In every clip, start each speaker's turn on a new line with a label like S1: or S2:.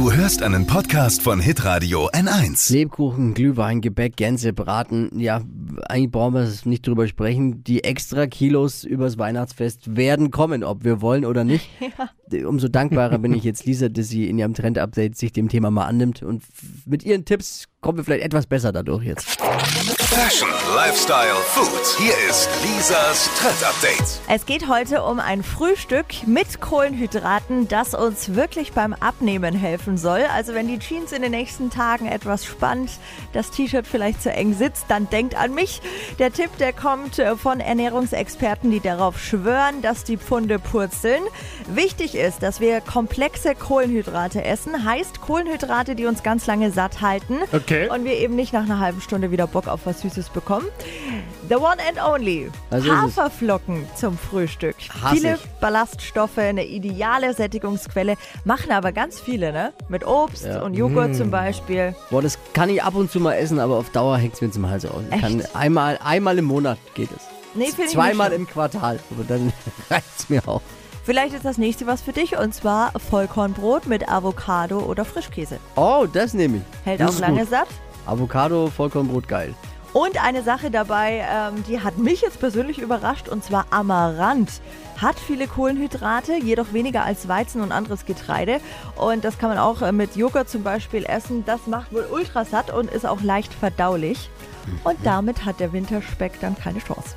S1: Du hörst einen Podcast von Hitradio N1.
S2: Lebkuchen, Glühwein, Gebäck, Gänse, Braten. Ja, eigentlich brauchen wir nicht drüber sprechen. Die extra Kilos übers Weihnachtsfest werden kommen, ob wir wollen oder nicht. Umso dankbarer bin ich jetzt Lisa, dass sie in ihrem Trend-Update sich dem Thema mal annimmt. Und mit ihren Tipps kommen wir vielleicht etwas besser dadurch jetzt.
S1: Fashion, Lifestyle, Food. Hier ist Lisas Trend Update.
S3: Es geht heute um ein Frühstück mit Kohlenhydraten, das uns wirklich beim Abnehmen helfen soll. Also wenn die Jeans in den nächsten Tagen etwas spannt, das T-Shirt vielleicht zu eng sitzt, dann denkt an mich. Der Tipp, der kommt äh, von Ernährungsexperten, die darauf schwören, dass die Pfunde purzeln. Wichtig ist, dass wir komplexe Kohlenhydrate essen. Heißt Kohlenhydrate, die uns ganz lange satt halten.
S4: Okay.
S3: Und wir eben nicht nach einer halben Stunde wieder Bock auf was Süßes bekommen. The one and only.
S2: Also es.
S3: Haferflocken zum Frühstück.
S2: Hass
S3: viele
S2: ich.
S3: Ballaststoffe, eine ideale Sättigungsquelle. Machen aber ganz viele, ne? Mit Obst
S2: Ja.
S3: und Joghurt
S4: Mm.
S3: zum Beispiel.
S2: Boah, das kann ich ab und zu mal essen, aber auf Dauer hängt es mir zum Hals aus. Ich kann
S3: Echt?
S2: einmal, einmal im Monat geht es.
S3: Nee, finde ich
S2: Zweimal im Quartal. Aber dann reicht's mir auch.
S3: Vielleicht ist das nächste was für dich und zwar Vollkornbrot mit Avocado oder Frischkäse.
S2: Oh, das nehme ich.
S3: Hält
S2: das
S3: auch lange
S2: gut.
S3: satt.
S2: Avocado, Vollkornbrot, geil.
S3: Und eine Sache dabei, ähm, die hat mich jetzt persönlich überrascht, und zwar Amaranth. Hat viele Kohlenhydrate, jedoch weniger als Weizen und anderes Getreide. Und das kann man auch äh, mit Joghurt zum Beispiel essen. Das macht wohl ultra satt und ist auch leicht verdaulich. Und damit hat der Winterspeck dann keine Chance.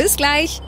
S5: Bis gleich.